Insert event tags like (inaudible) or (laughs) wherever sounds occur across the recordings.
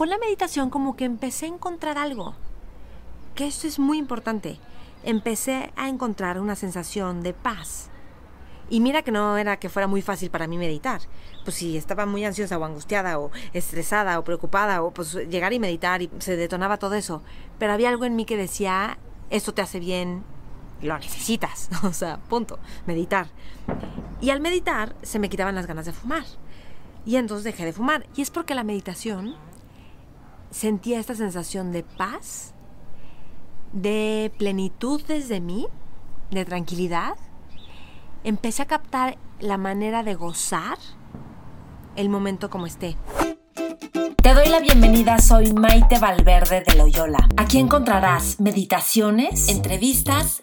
con la meditación como que empecé a encontrar algo, que esto es muy importante. Empecé a encontrar una sensación de paz. Y mira que no era que fuera muy fácil para mí meditar. Pues si estaba muy ansiosa o angustiada o estresada o preocupada o pues llegar y meditar y se detonaba todo eso. Pero había algo en mí que decía, esto te hace bien, lo necesitas. (laughs) O sea, punto, meditar. Y al meditar se me quitaban las ganas de fumar. Y entonces dejé de fumar. Y es porque la meditación sentía esta sensación de paz, de plenitud desde mí, de tranquilidad. Empecé a captar la manera de gozar el momento como esté. Te doy la bienvenida, soy Maite Valverde de Loyola. Aquí encontrarás meditaciones, entrevistas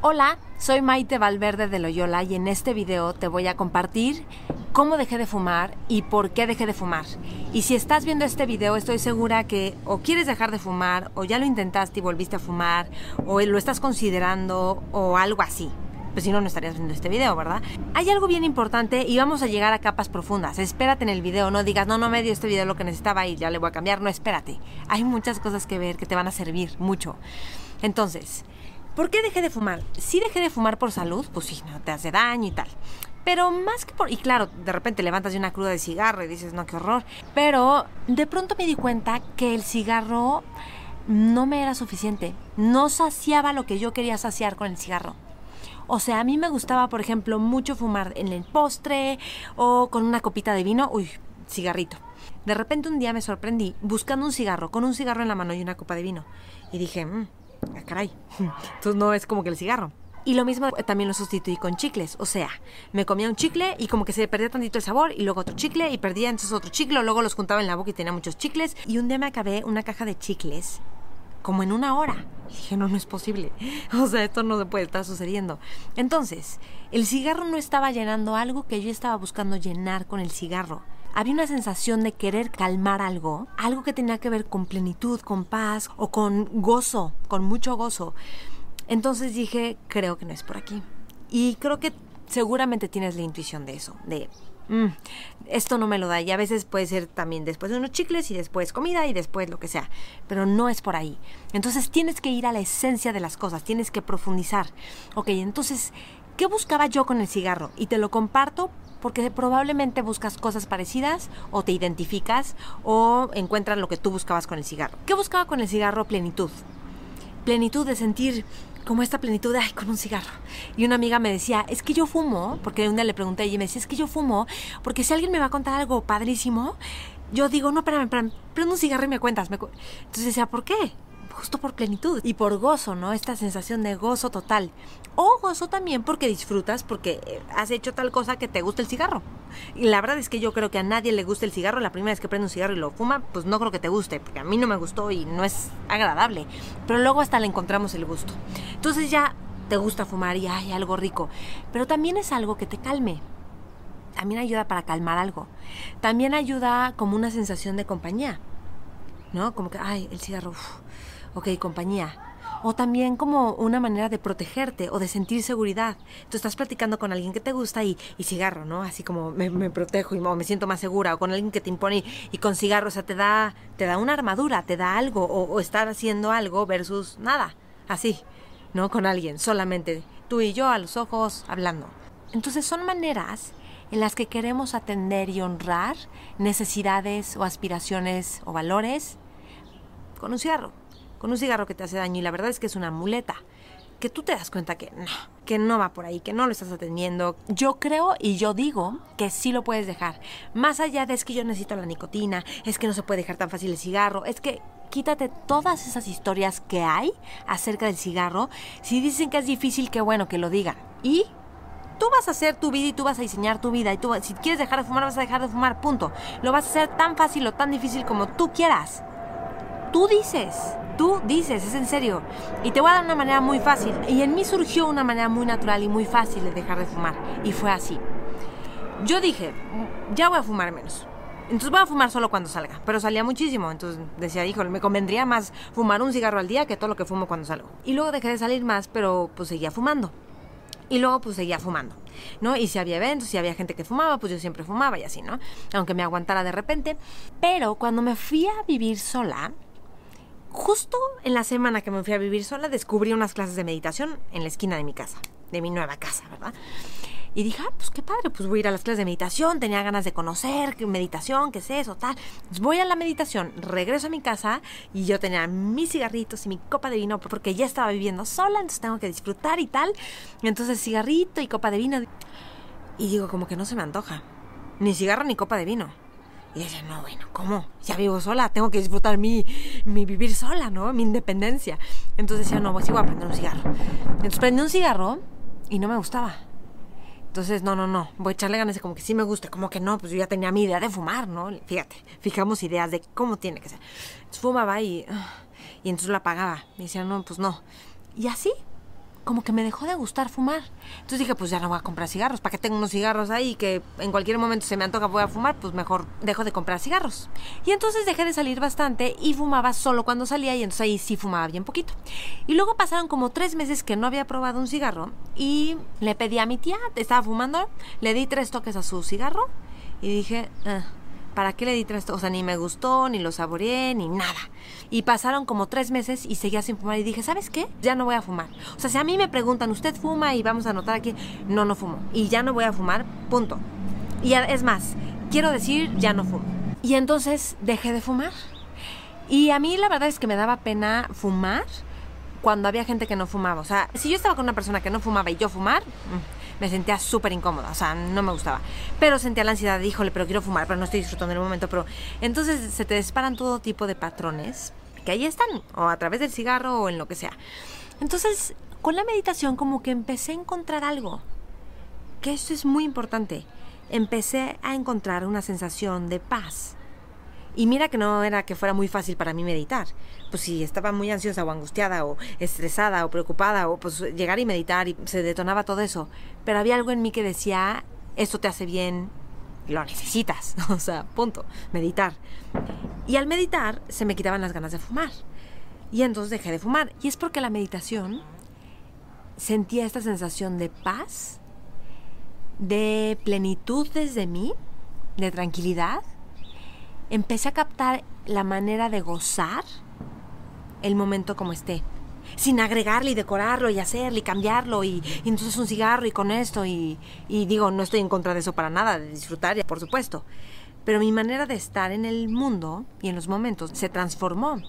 Hola, soy Maite Valverde de Loyola y en este video te voy a compartir cómo dejé de fumar y por qué dejé de fumar. Y si estás viendo este video estoy segura que o quieres dejar de fumar o ya lo intentaste y volviste a fumar o lo estás considerando o algo así. Pues si no, no estarías viendo este video, ¿verdad? Hay algo bien importante y vamos a llegar a capas profundas. Espérate en el video, no digas, no, no me dio este video lo que necesitaba y ya le voy a cambiar. No, espérate. Hay muchas cosas que ver que te van a servir mucho. Entonces, ¿por qué dejé de fumar? Sí dejé de fumar por salud, pues sí, no te hace daño y tal. Pero más que por... Y claro, de repente levantas de una cruda de cigarro y dices, no, qué horror. Pero de pronto me di cuenta que el cigarro no me era suficiente. No saciaba lo que yo quería saciar con el cigarro. O sea, a mí me gustaba, por ejemplo, mucho fumar en el postre o con una copita de vino, uy, cigarrito. De repente un día me sorprendí buscando un cigarro, con un cigarro en la mano y una copa de vino. Y dije, mmm, caray, (laughs) entonces no es como que el cigarro. Y lo mismo también lo sustituí con chicles. O sea, me comía un chicle y como que se perdía tantito el sabor y luego otro chicle y perdía entonces otro chicle, luego los juntaba en la boca y tenía muchos chicles. Y un día me acabé una caja de chicles como en una hora. Dije, no, no es posible. (laughs) O sea, esto no se puede estar sucediendo. Entonces, el cigarro no estaba llenando algo que yo estaba buscando llenar con el cigarro. Había una sensación de querer calmar algo, algo que tenía que ver con plenitud, con paz o con gozo, con mucho gozo. Entonces dije, creo que no es por aquí. Y creo que seguramente tienes la intuición de eso, de Mm, esto no me lo da. Y a veces puede ser también después de unos chicles y después comida y después lo que sea. Pero no es por ahí. Entonces tienes que ir a la esencia de las cosas, tienes que profundizar. Ok, entonces, ¿qué buscaba yo con el cigarro? Y te lo comparto porque probablemente buscas cosas parecidas o te identificas o encuentras lo que tú buscabas con el cigarro. ¿Qué buscaba con el cigarro? Plenitud. Plenitud de sentir como esta plenitud ay, con un cigarro. Y una amiga me decía, es que yo fumo, porque un día le pregunté y me decía, es que yo fumo, porque si alguien me va a contar algo padrísimo, yo digo, no, espérame, espérame, prendo un cigarro y me cuentas. Entonces decía, ¿por qué? Justo por plenitud y por gozo, ¿no? Esta sensación de gozo total. O gozo también porque disfrutas, porque eh, has hecho tal cosa que te gusta el cigarro. Y la verdad es que yo creo que a nadie le gusta el cigarro. La primera vez que prende un cigarro y lo fuma, pues no creo que te guste, porque a mí no me gustó y no es agradable. Pero luego hasta le encontramos el gusto. Entonces ya te gusta fumar y hay algo rico. Pero también es algo que te calme. También ayuda para calmar algo. También ayuda como una sensación de compañía. ¿No? Como que, ay, el cigarro ok, compañía. O también como una manera de protegerte o de sentir seguridad. Tú estás platicando con alguien que te gusta y, y cigarro, ¿no? Así como me, protejo y me siento más segura. O con alguien que te impone y, con cigarro, o sea, te da, te da una armadura, te da algo. O, o estar haciendo algo versus nada. Así, ¿no? Con alguien, solamente tú y yo a los ojos hablando. Entonces son maneras en las que queremos atender y honrar necesidades o aspiraciones o valores con un cigarro con un cigarro que te hace daño y la verdad es que es una muleta. Que tú te das cuenta que no, que no va por ahí, que no lo estás atendiendo. Yo creo y yo digo que sí lo puedes dejar. Más allá de es que yo necesito la nicotina, es que no se puede dejar tan fácil el cigarro, es que quítate todas esas historias que hay acerca del cigarro. Si dicen que es difícil, que bueno que lo digan. Y tú vas a hacer tu vida y tú vas a diseñar tu vida. Y tú, si quieres dejar de fumar, vas a dejar de fumar, punto. Lo vas a hacer tan fácil o tan difícil como tú quieras. Tú dices, tú dices, es en serio. Y te voy a dar una manera muy fácil. Y en mí surgió una manera muy natural y muy fácil de dejar de fumar. Y fue así. Yo dije, ya voy a fumar menos. Entonces voy a fumar solo cuando salga. Pero salía muchísimo. Entonces decía, híjole, me convendría más fumar un cigarro al día que todo lo que fumo cuando salgo. Y luego dejé de salir más, pero pues seguía fumando. Y luego pues seguía fumando, ¿no? Y si había eventos, si había gente que fumaba, pues yo siempre fumaba y así, ¿no? Aunque me aguantara de repente. Pero cuando me fui a vivir sola, justo en la semana que me fui a vivir sola, descubrí unas clases de meditación en la esquina de mi casa, de mi nueva casa, ¿verdad? Y dije, ah, pues qué padre, pues voy a ir a las clases de meditación, tenía ganas de conocer qué meditación, qué es eso, tal. voy a la meditación, regreso a mi casa y yo tenía mis cigarritos y mi copa de vino porque ya estaba viviendo sola, entonces tengo que disfrutar y tal. Entonces cigarrito y copa de vino. Y digo, como que no se me antoja. Ni cigarro ni copa de vino. Y decía, no, bueno, ¿cómo? Ya vivo sola, tengo que disfrutar mi, mi vivir sola, ¿no? Mi independencia. Entonces decía, no, pues sí voy a prender un cigarro. Entonces prendí un cigarro y no me gustaba. Entonces, no, no, no, voy a echarle ganas de como que sí me gusta, como que no, pues yo ya tenía mi idea de fumar, ¿no? Fíjate, fijamos ideas de cómo tiene que ser. Entonces fumaba y, y entonces la apagaba. Y decía, no, pues no. Y así, como que me dejó de gustar fumar. Entonces dije, pues ya no voy a comprar cigarros. ¿Para qué tengo unos cigarros ahí que en cualquier momento se me antoja voy a fumar? Pues mejor dejo de comprar cigarros. Y entonces dejé de salir bastante y fumaba solo cuando salía y entonces ahí sí fumaba bien poquito. Y luego pasaron como tres meses que no había probado un cigarro y le pedí a mi tía, estaba fumando, le di tres toques a su cigarro y dije, ah, ¿para qué le di tres? O sea, ni me gustó, ni lo saboreé, ni nada. Y pasaron como tres meses y seguía sin fumar y dije, ¿sabes qué? Ya no voy a fumar. O sea, si a mí me preguntan, ¿usted fuma? Y vamos a anotar aquí, no, no fumo. Y ya no voy a fumar, punto. Y es más, quiero decir, ya no fumo. Y entonces dejé de fumar. Y a mí la verdad es que me daba pena fumar cuando había gente que no fumaba. O sea, si yo estaba con una persona que no fumaba y yo fumar, mm, me sentía súper incómoda, o sea, no me gustaba. Pero sentía la ansiedad de, híjole, pero quiero fumar, pero no estoy disfrutando el momento. Pero entonces se te disparan todo tipo de patrones que ahí están, o a través del cigarro o en lo que sea. Entonces, con la meditación como que empecé a encontrar algo, que esto es muy importante. Empecé a encontrar una sensación de paz y mira que no era que fuera muy fácil para mí meditar. Pues si estaba muy ansiosa o angustiada o estresada o preocupada o pues llegar y meditar y se detonaba todo eso. Pero había algo en mí que decía, esto te hace bien, lo necesitas. (laughs) O sea, punto, meditar. Y al meditar se me quitaban las ganas de fumar. Y entonces dejé de fumar. Y es porque la meditación sentía esta sensación de paz, de plenitud desde mí, de tranquilidad empecé a captar la manera de gozar el momento como esté. Sin agregarle y decorarlo y hacerle y cambiarlo y, entonces un cigarro y con esto y, y, digo, no estoy en contra de eso para nada, de disfrutar, por supuesto. Pero mi manera de estar en el mundo y en los momentos se transformó.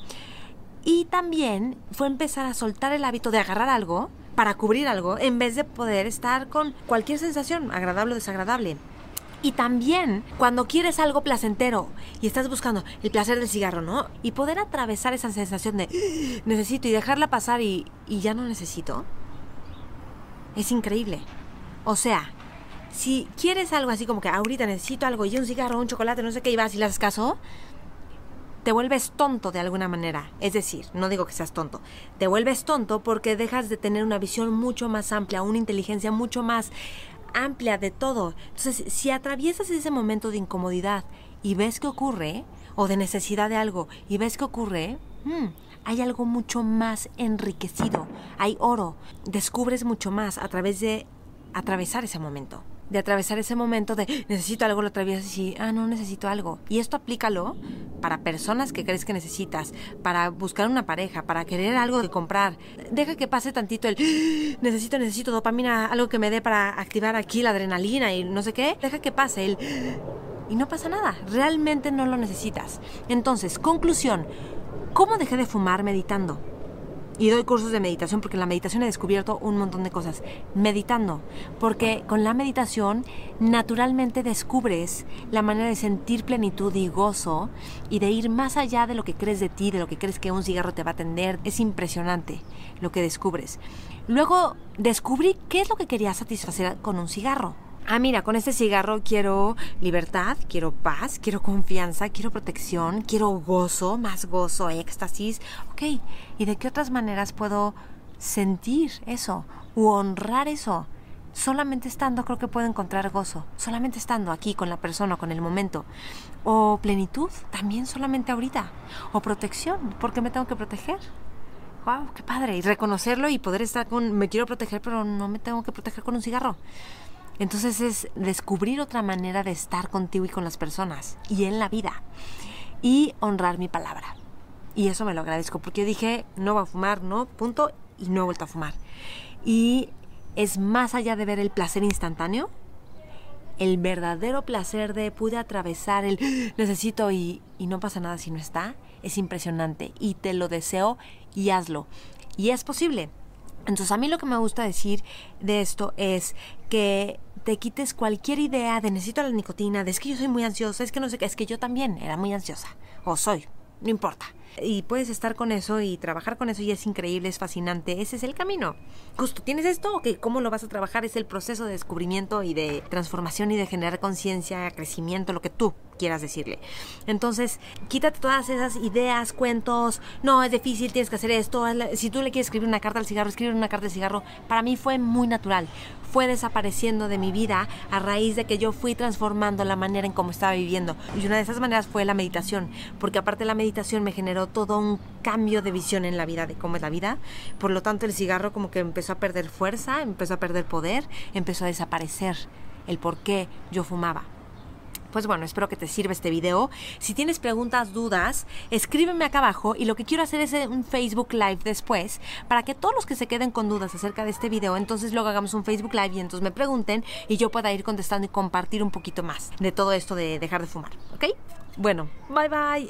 Y también fue empezar a soltar el hábito de agarrar algo para cubrir algo en vez de poder estar con cualquier sensación, agradable o desagradable. Y también cuando quieres algo placentero y estás buscando el placer del cigarro, ¿no? Y poder atravesar esa sensación de ah, necesito y dejarla pasar y, ya no necesito. Es increíble. O sea, si quieres algo así como que ahorita necesito algo y un cigarro, un chocolate, no sé qué, y vas y le haces caso, te vuelves tonto de alguna manera. Es decir, no digo que seas tonto, te vuelves tonto porque dejas de tener una visión mucho más amplia, una inteligencia mucho más amplia de todo. Entonces, si atraviesas ese momento de incomodidad y ves que ocurre, o de necesidad de algo, y ves que ocurre, hmm, hay algo mucho más enriquecido, hay oro, descubres mucho más a través de atravesar ese momento de atravesar ese momento de necesito algo, lo atraviesas y, ah, no necesito algo. Y esto aplícalo para personas que crees que necesitas, para buscar una pareja, para querer algo de comprar. Deja que pase tantito el necesito, necesito dopamina, algo que me dé para activar aquí la adrenalina y no sé qué. Deja que pase el y no pasa nada. Realmente no lo necesitas. Entonces, conclusión, ¿cómo dejé de fumar meditando? Y doy cursos de meditación porque en la meditación he descubierto un montón de cosas. Meditando, porque con la meditación naturalmente descubres la manera de sentir plenitud y gozo y de ir más allá de lo que crees de ti, de lo que crees que un cigarro te va a atender. Es impresionante lo que descubres. Luego descubrí qué es lo que quería satisfacer con un cigarro. Ah, mira, con este cigarro quiero libertad, quiero paz, quiero confianza, quiero protección, quiero gozo, más gozo, éxtasis. Ok, ¿y de qué otras maneras puedo sentir eso u honrar eso? Solamente estando creo que puedo encontrar gozo, solamente estando aquí con la persona, con el momento. O plenitud, también solamente ahorita. O protección, porque me tengo que proteger. ¡Wow! ¡Qué padre! Y reconocerlo y poder estar con. Me quiero proteger, pero no me tengo que proteger con un cigarro. Entonces es descubrir otra manera de estar contigo y con las personas y en la vida y honrar mi palabra. Y eso me lo agradezco porque dije, no voy a fumar, no, punto, y no he vuelto a fumar. Y es más allá de ver el placer instantáneo, el verdadero placer de pude atravesar el necesito y, y no pasa nada si no está, es impresionante y te lo deseo y hazlo. Y es posible. Entonces a mí lo que me gusta decir de esto es que te quites cualquier idea de necesito la nicotina, de es que yo soy muy ansiosa, es que no sé qué, es que yo también era muy ansiosa, o soy, no importa. Y puedes estar con eso y trabajar con eso y es increíble, es fascinante, ese es el camino. Justo, ¿tienes esto? Ok, ¿cómo lo vas a trabajar? Es el proceso de descubrimiento y de transformación y de generar conciencia, crecimiento, lo que tú quieras decirle. Entonces, quítate todas esas ideas, cuentos, no, es difícil, tienes que hacer esto. Si tú le quieres escribir una carta al cigarro, escribir una carta al cigarro. Para mí fue muy natural. Fue desapareciendo de mi vida a raíz de que yo fui transformando la manera en cómo estaba viviendo. Y una de esas maneras fue la meditación, porque aparte la meditación me todo un cambio de visión en la vida, de cómo es la vida. Por lo tanto, el cigarro como que empezó a perder fuerza, empezó a perder poder, empezó a desaparecer el por qué yo fumaba. Pues bueno, espero que te sirva este video. Si tienes preguntas, dudas, escríbeme acá abajo y lo que quiero hacer es un Facebook Live después para que todos los que se queden con dudas acerca de este video, entonces luego hagamos un Facebook Live y entonces me pregunten y yo pueda ir contestando y compartir un poquito más de todo esto de dejar de fumar, ¿ok? Bueno, bye bye.